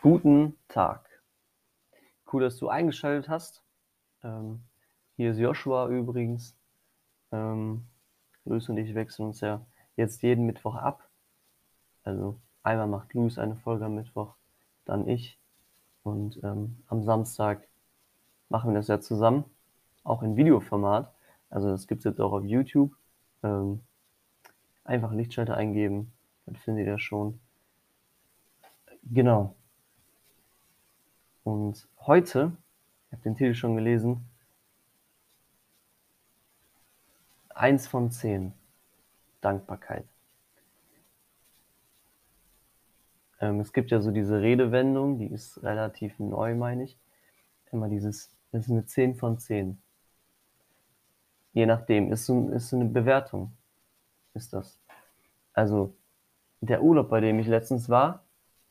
Guten Tag. Cool, dass du eingeschaltet hast. Ähm, hier ist Joshua übrigens. Ähm, Luis und ich wechseln uns ja jetzt jeden Mittwoch ab. Also einmal macht Luis eine Folge am Mittwoch, dann ich. Und ähm, am Samstag machen wir das ja zusammen, auch in Videoformat. Also das gibt es jetzt auch auf YouTube. Ähm, einfach Lichtschalter eingeben, dann findet ihr das schon. Genau. Und heute, ich habe den Titel schon gelesen, eins von zehn, Dankbarkeit. Ähm, es gibt ja so diese Redewendung, die ist relativ neu, meine ich. Immer dieses, das ist eine 10 von 10. Je nachdem, ist so, ist so eine Bewertung, ist das. Also, der Urlaub, bei dem ich letztens war,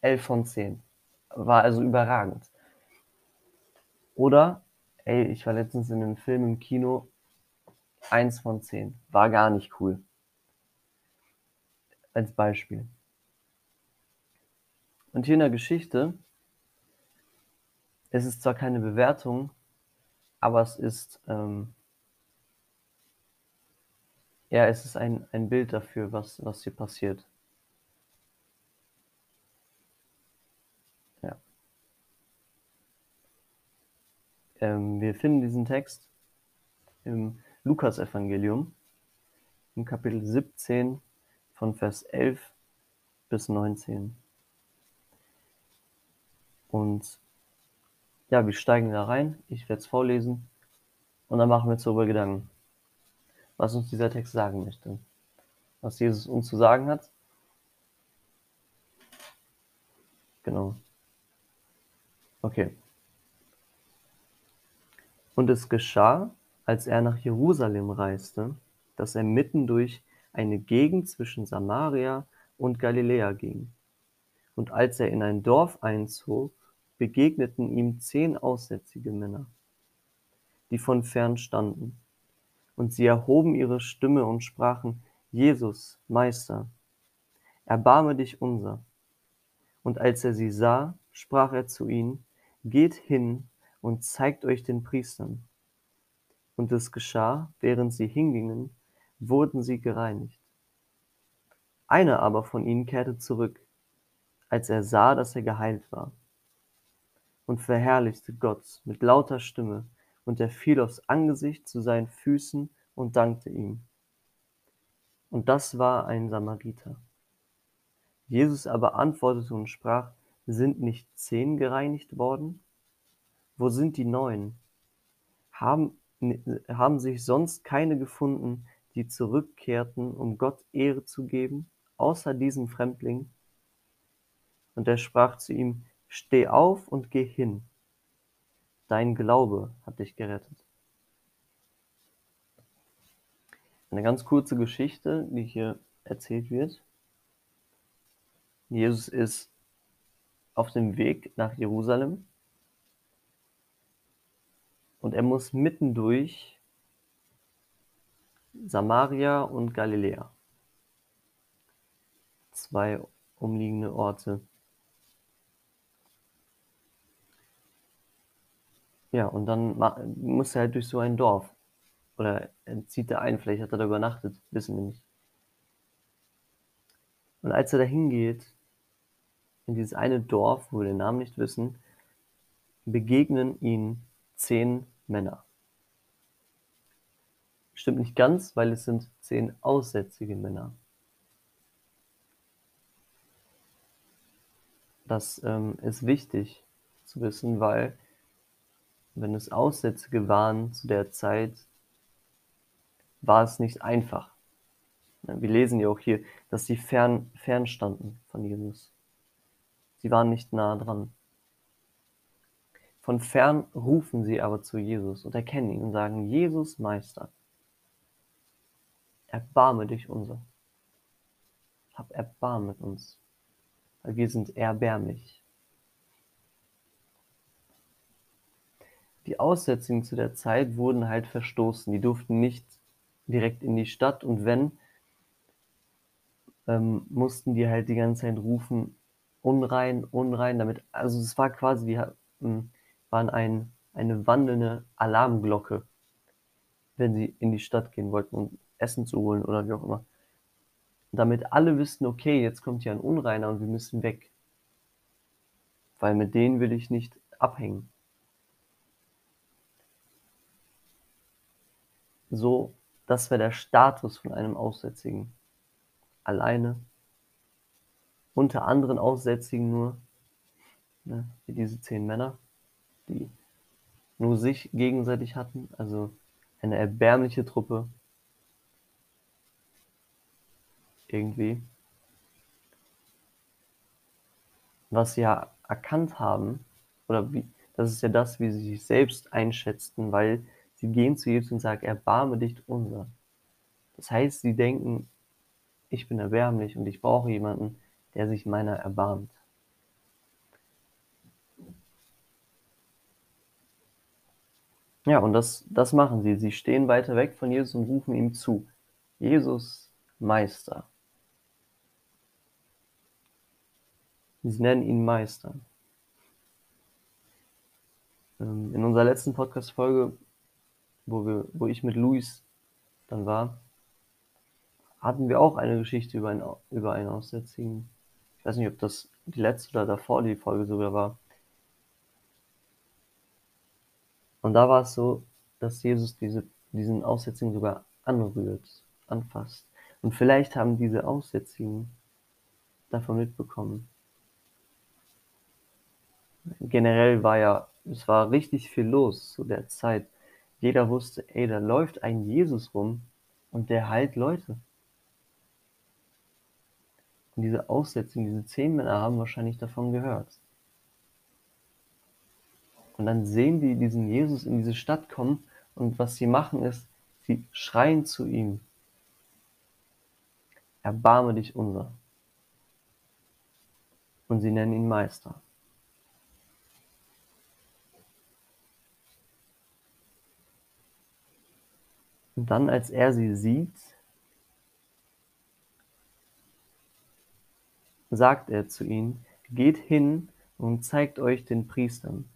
11 von 10. War also überragend. Oder, ey, ich war letztens in einem Film im Kino, 1 von 10. War gar nicht cool. Als Beispiel. Und hier in der Geschichte, es ist zwar keine Bewertung, aber es ist, ähm, ja, es ist ein, ein Bild dafür, was, was hier passiert. Ähm, wir finden diesen Text im Lukas-Evangelium, im Kapitel 17 von Vers 11 bis 19. Und ja, wir steigen da rein. Ich werde es vorlesen und dann machen wir uns darüber Gedanken, was uns dieser Text sagen möchte. Was Jesus uns zu sagen hat. Genau. Okay. Und es geschah, als er nach Jerusalem reiste, dass er mitten durch eine Gegend zwischen Samaria und Galiläa ging. Und als er in ein Dorf einzog, begegneten ihm zehn aussätzige Männer, die von fern standen. Und sie erhoben ihre Stimme und sprachen, Jesus, Meister, erbarme dich unser. Und als er sie sah, sprach er zu ihnen, geht hin und zeigt euch den Priestern. Und es geschah, während sie hingingen, wurden sie gereinigt. Einer aber von ihnen kehrte zurück, als er sah, dass er geheilt war und verherrlichte Gott mit lauter Stimme, und er fiel aufs Angesicht zu seinen Füßen und dankte ihm. Und das war ein Samariter. Jesus aber antwortete und sprach, sind nicht zehn gereinigt worden? Wo sind die neun? Haben, haben sich sonst keine gefunden, die zurückkehrten, um Gott Ehre zu geben, außer diesem Fremdling? Und er sprach zu ihm, Steh auf und geh hin. Dein Glaube hat dich gerettet. Eine ganz kurze Geschichte, die hier erzählt wird. Jesus ist auf dem Weg nach Jerusalem und er muss mittendurch Samaria und Galiläa, zwei umliegende Orte. Ja, und dann muss er halt durch so ein Dorf. Oder zieht er ein, vielleicht hat er da übernachtet, wissen wir nicht. Und als er da hingeht, in dieses eine Dorf, wo wir den Namen nicht wissen, begegnen ihn zehn Männer. Stimmt nicht ganz, weil es sind zehn aussätzige Männer. Das ähm, ist wichtig zu wissen, weil wenn es Aussätzige waren zu der Zeit, war es nicht einfach. Wir lesen ja auch hier, dass sie fern, fern standen von Jesus. Sie waren nicht nah dran. Von fern rufen sie aber zu Jesus und erkennen ihn und sagen, Jesus Meister, erbarme dich unser. Hab Erbarmen mit uns, weil wir sind erbärmlich. die Aussätzigen zu der Zeit wurden halt verstoßen. Die durften nicht direkt in die Stadt und wenn, ähm, mussten die halt die ganze Zeit rufen, unrein, unrein, damit, also es war quasi, die hm, waren ein, eine wandelnde Alarmglocke, wenn sie in die Stadt gehen wollten, um Essen zu holen oder wie auch immer. Damit alle wüssten, okay, jetzt kommt hier ein Unreiner und wir müssen weg. Weil mit denen will ich nicht abhängen. So, das wäre der Status von einem Aussätzigen. Alleine. Unter anderen Aussätzigen nur, ne, wie diese zehn Männer, die nur sich gegenseitig hatten, also eine erbärmliche Truppe. Irgendwie. Was sie ja erkannt haben, oder wie, das ist ja das, wie sie sich selbst einschätzten, weil sie gehen zu Jesus und sagen, erbarme dich unser. Das heißt, sie denken, ich bin erbärmlich und ich brauche jemanden, der sich meiner erbarmt. Ja, und das, das machen sie. Sie stehen weiter weg von Jesus und rufen ihm zu. Jesus, Meister. Sie nennen ihn Meister. Ähm, in unserer letzten Podcast-Folge, wo, wo ich mit Luis dann war, hatten wir auch eine Geschichte über einen, über einen Aussätzigen. Ich weiß nicht, ob das die letzte oder davor die Folge sogar war. Und da war es so, dass Jesus diese, diesen Aussätzigen sogar anrührt, anfasst. Und vielleicht haben diese Aussätzigen davon mitbekommen. Generell war ja, es war richtig viel los zu der Zeit. Jeder wusste, ey, da läuft ein Jesus rum und der heilt Leute. Und diese Aussätzigen, diese zehn Männer haben wahrscheinlich davon gehört. Und dann sehen die diesen Jesus in diese Stadt kommen und was sie machen ist, sie schreien zu ihm. Erbarme dich unser. Und sie nennen ihn Meister. Und dann, als er sie sieht, sagt er zu ihnen, geht hin und zeigt euch den Priestern.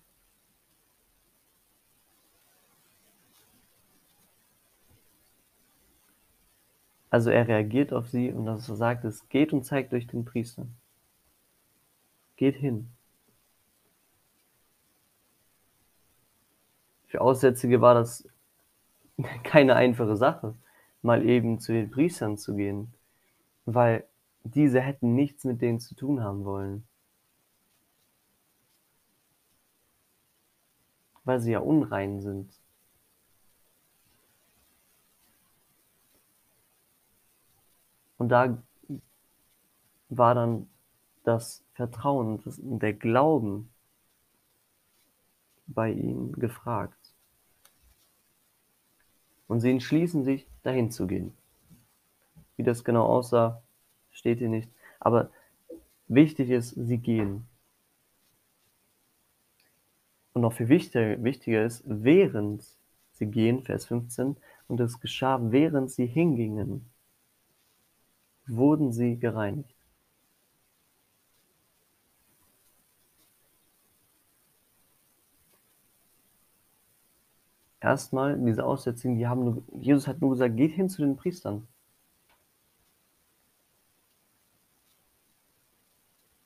Also er reagiert auf sie und das sagt es, geht und zeigt euch den Priestern. Geht hin. Für Aussätzige war das keine einfache Sache, mal eben zu den Priestern zu gehen, weil diese hätten nichts mit denen zu tun haben wollen. Weil sie ja unrein sind. Und da war dann das Vertrauen und der Glauben bei ihnen gefragt. Und sie entschließen sich, dahin zu gehen. Wie das genau aussah, steht hier nicht. Aber wichtig ist, sie gehen. Und noch viel wichtiger, wichtiger ist, während sie gehen, Vers 15, und es geschah, während sie hingingen wurden sie gereinigt. Erstmal, diese Aussätzigen, die haben nur, Jesus hat nur gesagt, geht hin zu den Priestern.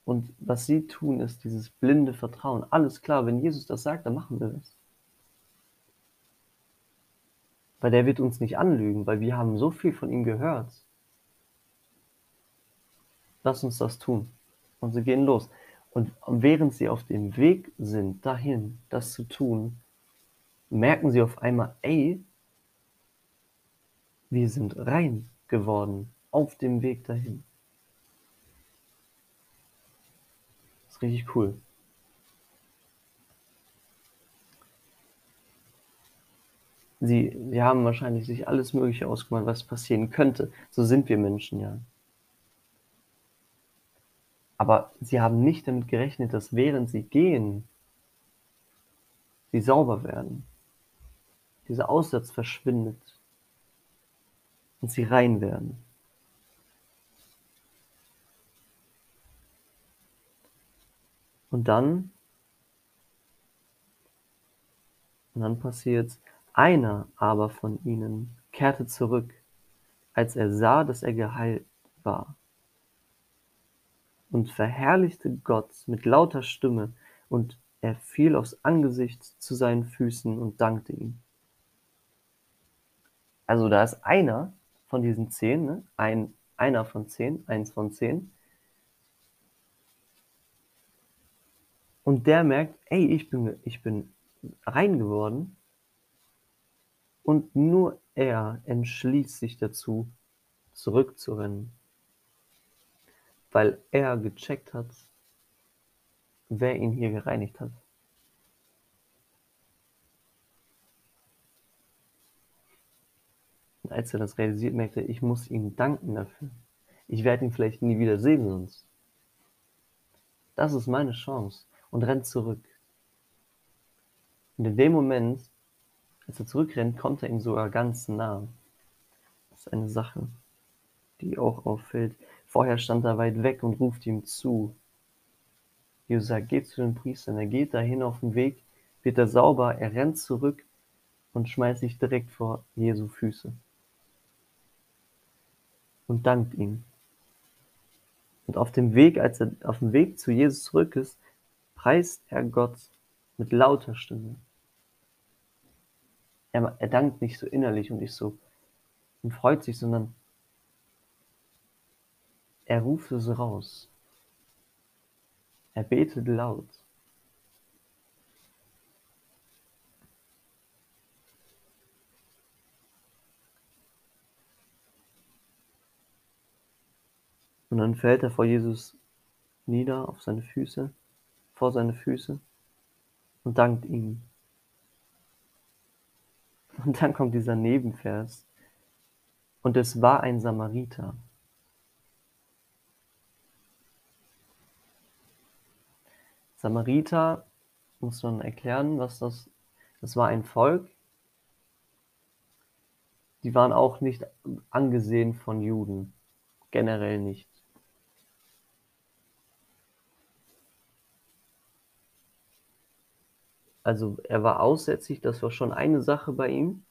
Und was sie tun, ist dieses blinde Vertrauen. Alles klar, wenn Jesus das sagt, dann machen wir das. Weil der wird uns nicht anlügen, weil wir haben so viel von ihm gehört. Lass uns das tun. Und sie gehen los. Und während sie auf dem Weg sind, dahin, das zu tun, merken sie auf einmal, ey, wir sind rein geworden auf dem Weg dahin. Das ist richtig cool. Sie, sie haben wahrscheinlich sich alles Mögliche ausgemalt, was passieren könnte. So sind wir Menschen ja. Aber sie haben nicht damit gerechnet, dass während sie gehen, sie sauber werden. Dieser Aussatz verschwindet und sie rein werden. Und dann, und dann passiert, einer aber von ihnen kehrte zurück, als er sah, dass er geheilt war, und verherrlichte Gott mit lauter Stimme, und er fiel aufs Angesicht zu seinen Füßen und dankte ihm. Also da ist einer von diesen zehn, ne? ein, einer von zehn, eins von zehn, Und der merkt, ey, ich bin, ich bin rein geworden. Und nur er entschließt sich dazu, zurückzurennen. Weil er gecheckt hat, wer ihn hier gereinigt hat. Und als er das realisiert, merkte er, ich muss ihm danken dafür. Ich werde ihn vielleicht nie wieder sehen sonst. Das ist meine Chance und rennt zurück. Und in dem Moment, als er zurückrennt, kommt er ihm sogar ganz nah. Das ist eine Sache, die auch auffällt. Vorher stand er weit weg und ruft ihm zu. Jesus sagt, geht zu den Priestern. Er geht dahin auf den Weg, wird er sauber, er rennt zurück und schmeißt sich direkt vor Jesu Füße. Und dankt ihm. Und auf dem Weg, als er auf dem Weg zu Jesus zurück ist, preist er Gott mit lauter Stimme. Er, er dankt nicht so innerlich und nicht so und freut sich, sondern er ruft es raus. Er betet laut. Und dann fällt er vor Jesus nieder auf seine Füße vor seine Füße und dankt ihm. Und dann kommt dieser Nebenvers. Und es war ein Samariter. Samariter muss man erklären, was das das war ein Volk, die waren auch nicht angesehen von Juden, generell nicht. Also er war aussätzlich, das war schon eine Sache bei ihm.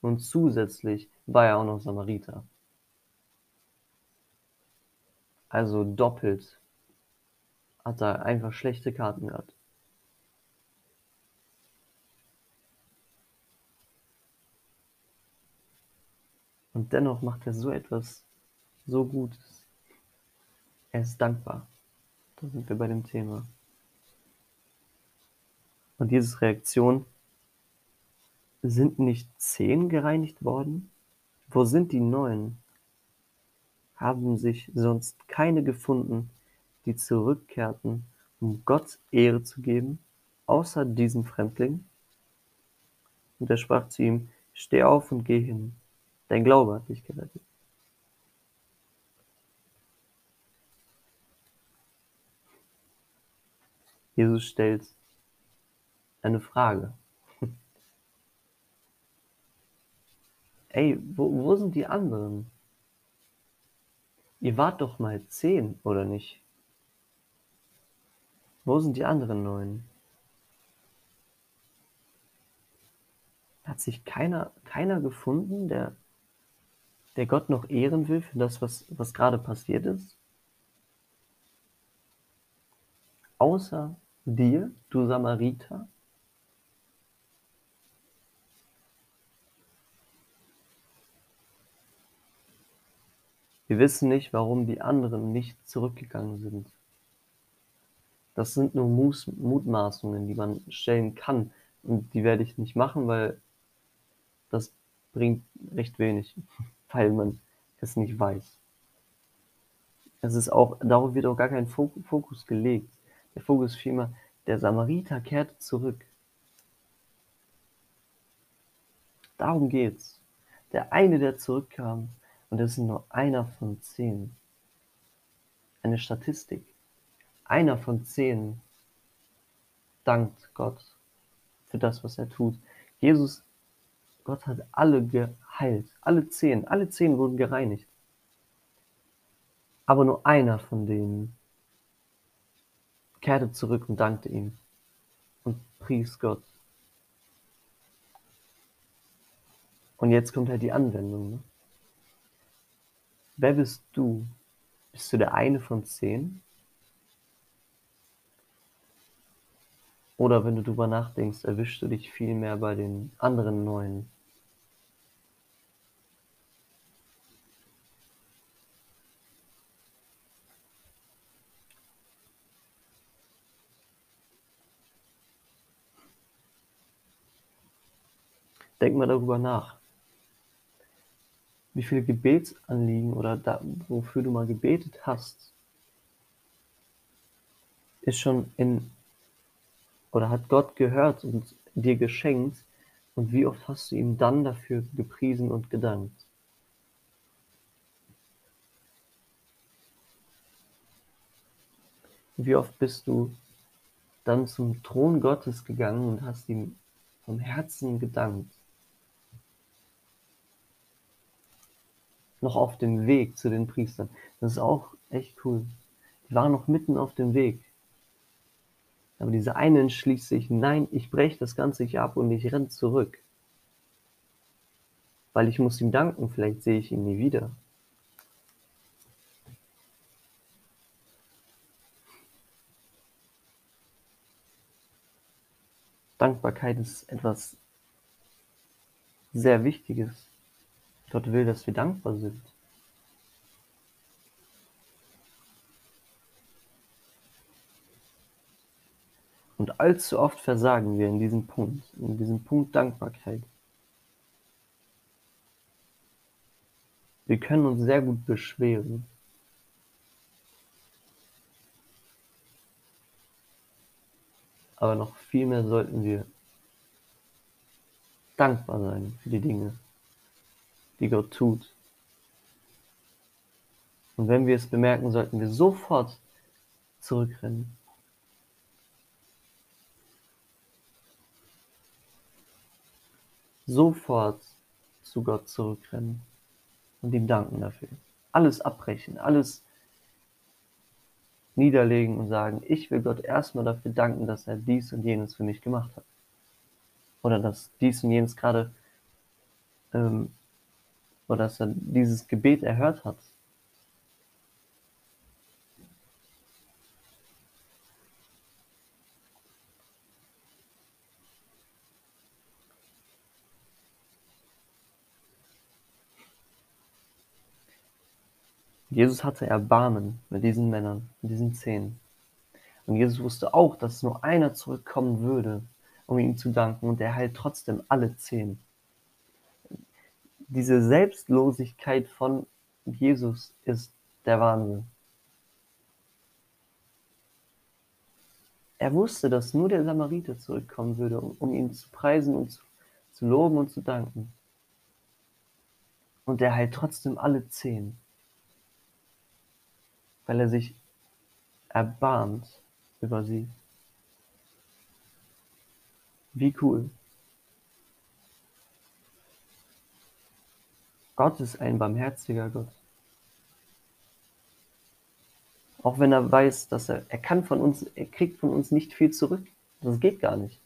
Und zusätzlich war er auch noch Samariter. Also doppelt hat er einfach schlechte Karten gehabt. Und dennoch macht er so etwas so Gutes. Er ist dankbar. Da sind wir bei dem Thema. Und diese Reaktion, sind nicht zehn gereinigt worden? Wo sind die neun? Haben sich sonst keine gefunden, die zurückkehrten, um Gott Ehre zu geben, außer diesem Fremdling? Und er sprach zu ihm, steh auf und geh hin, dein Glaube hat dich gerettet. Jesus stellt eine Frage. Ey, wo, wo sind die anderen? Ihr wart doch mal zehn, oder nicht? Wo sind die anderen neun? Hat sich keiner, keiner gefunden, der, der Gott noch ehren will für das, was, was gerade passiert ist? Außer dir, du Samariter? Wir wissen nicht, warum die anderen nicht zurückgegangen sind. Das sind nur Mutmaßungen, die man stellen kann. Und die werde ich nicht machen, weil das bringt recht wenig, weil man es nicht weiß. Es ist auch, darauf wird auch gar kein Fokus gelegt. Der Fokus ist vielmehr, der Samariter kehrte zurück. Darum geht's. Der eine, der zurückkam, und es ist nur einer von zehn. Eine Statistik. Einer von zehn dankt Gott für das, was er tut. Jesus, Gott hat alle geheilt. Alle zehn. Alle zehn wurden gereinigt. Aber nur einer von denen kehrte zurück und dankte ihm und pries Gott. Und jetzt kommt halt die Anwendung. Ne? Wer bist du? Bist du der eine von zehn? Oder wenn du drüber nachdenkst, erwischst du dich viel mehr bei den anderen neun? Denk mal darüber nach. Wie viele Gebetsanliegen oder da, wofür du mal gebetet hast, ist schon in oder hat Gott gehört und dir geschenkt und wie oft hast du ihm dann dafür gepriesen und gedankt? Wie oft bist du dann zum Thron Gottes gegangen und hast ihm vom Herzen gedankt? noch auf dem Weg zu den Priestern. Das ist auch echt cool. Die waren noch mitten auf dem Weg. Aber dieser eine entschließt sich, nein, ich breche das Ganze hier ab und ich renne zurück. Weil ich muss ihm danken, vielleicht sehe ich ihn nie wieder. Dankbarkeit ist etwas sehr Wichtiges. Gott will, dass wir dankbar sind. Und allzu oft versagen wir in diesem Punkt, in diesem Punkt Dankbarkeit. Wir können uns sehr gut beschweren. Aber noch viel mehr sollten wir dankbar sein für die Dinge, die Gott tut. Und wenn wir es bemerken, sollten wir sofort zurückrennen. Sofort zu Gott zurückrennen und ihm danken dafür. Alles abbrechen, alles niederlegen und sagen, ich will Gott erstmal dafür danken, dass er dies und jenes für mich gemacht hat. Oder dass dies und jenes gerade ähm, oder dass er dieses Gebet erhört hat. Jesus hatte Erbarmen mit diesen Männern, mit diesen zehn. Und Jesus wusste auch, dass nur einer zurückkommen würde, um ihm zu danken, und er heilt trotzdem alle zehn diese Selbstlosigkeit von Jesus ist der Wahnsinn. Er wusste, dass nur der Samariter zurückkommen würde, um, um ihn zu preisen und zu, zu loben und zu danken. Und er heilt trotzdem alle zehn, weil er sich erbarmt über sie. Wie cool. Gott ist ein barmherziger Gott. Auch wenn er weiß, dass er, er kann von uns, er kriegt von uns nicht viel zurück. Das geht gar nicht.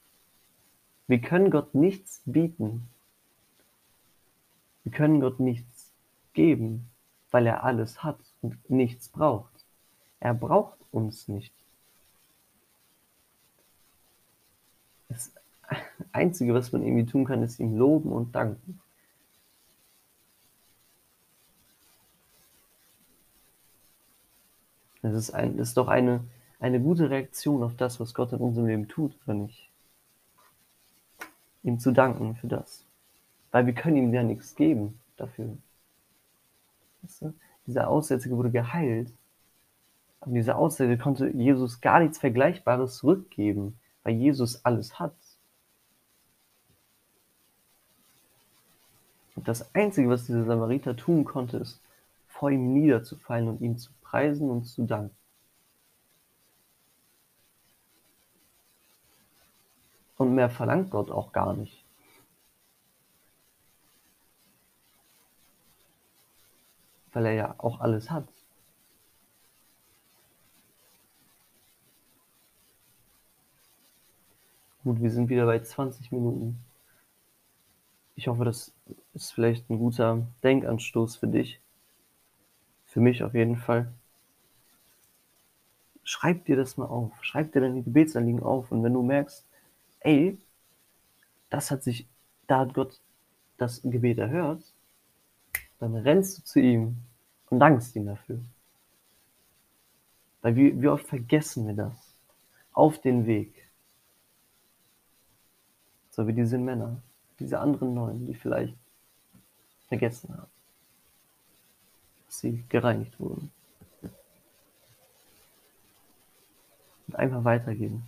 Wir können Gott nichts bieten. Wir können Gott nichts geben, weil er alles hat nichts braucht. Er braucht uns nicht. Das Einzige, was man irgendwie tun kann, ist ihm loben und danken. Das ist, ein, das ist doch eine, eine gute Reaktion auf das, was Gott in unserem Leben tut, oder nicht? Ihm zu danken für das. Weil wir können ihm ja nichts geben dafür. Weißt du? Dieser Aussätzige wurde geheilt. Aber dieser Aussätzige konnte Jesus gar nichts Vergleichbares zurückgeben, weil Jesus alles hat. Und das Einzige, was dieser Samariter tun konnte, ist, vor ihm niederzufallen und ihm zu preisen und zu danken. Und mehr verlangt Gott auch gar nicht. Weil er ja auch alles hat. Gut, wir sind wieder bei 20 Minuten. Ich hoffe, das ist vielleicht ein guter Denkanstoß für dich. Für mich auf jeden Fall. Schreib dir das mal auf. Schreib dir deine Gebetsanliegen auf. Und wenn du merkst, ey, das hat sich, da hat Gott das Gebet erhört, dann rennst du zu ihm und dankst ihm dafür. Weil wie, wie oft vergessen wir das? Auf den Weg. So wie diese Männer, diese anderen Neun, die vielleicht vergessen haben, dass sie gereinigt wurden. Und einfach weitergeben.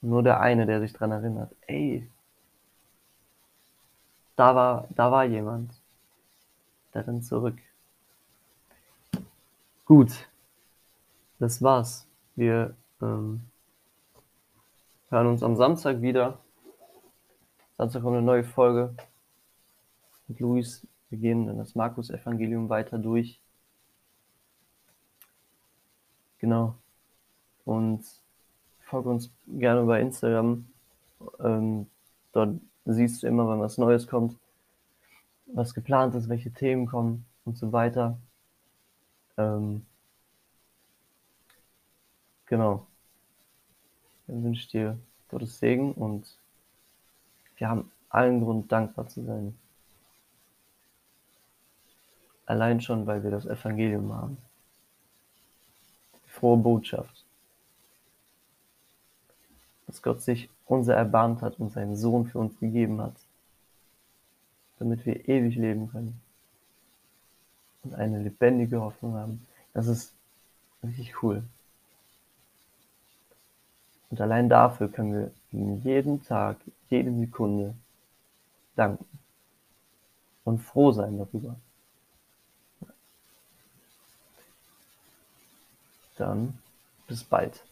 Nur der eine, der sich daran erinnert, ey, da war, da war jemand. Rennt zurück. Gut, das war's. Wir ähm, hören uns am Samstag wieder. Samstag kommt eine neue Folge mit Luis. Wir gehen dann das Markus-Evangelium weiter durch. Genau. Und folge uns gerne bei Instagram. Ähm, dort siehst du immer, wenn was Neues kommt, was geplant ist, welche Themen kommen und so weiter. Ähm, genau. Dann wünsche ich dir Gottes Segen und wir haben allen Grund, dankbar zu sein. Allein schon, weil wir das Evangelium haben. Die frohe Botschaft. Dass Gott sich unser erbarmt hat und seinen Sohn für uns gegeben hat, damit wir ewig leben können und eine lebendige Hoffnung haben. Das ist richtig cool. Und allein dafür können wir ihm jeden Tag, jede Sekunde danken und froh sein darüber. Dann bis bald.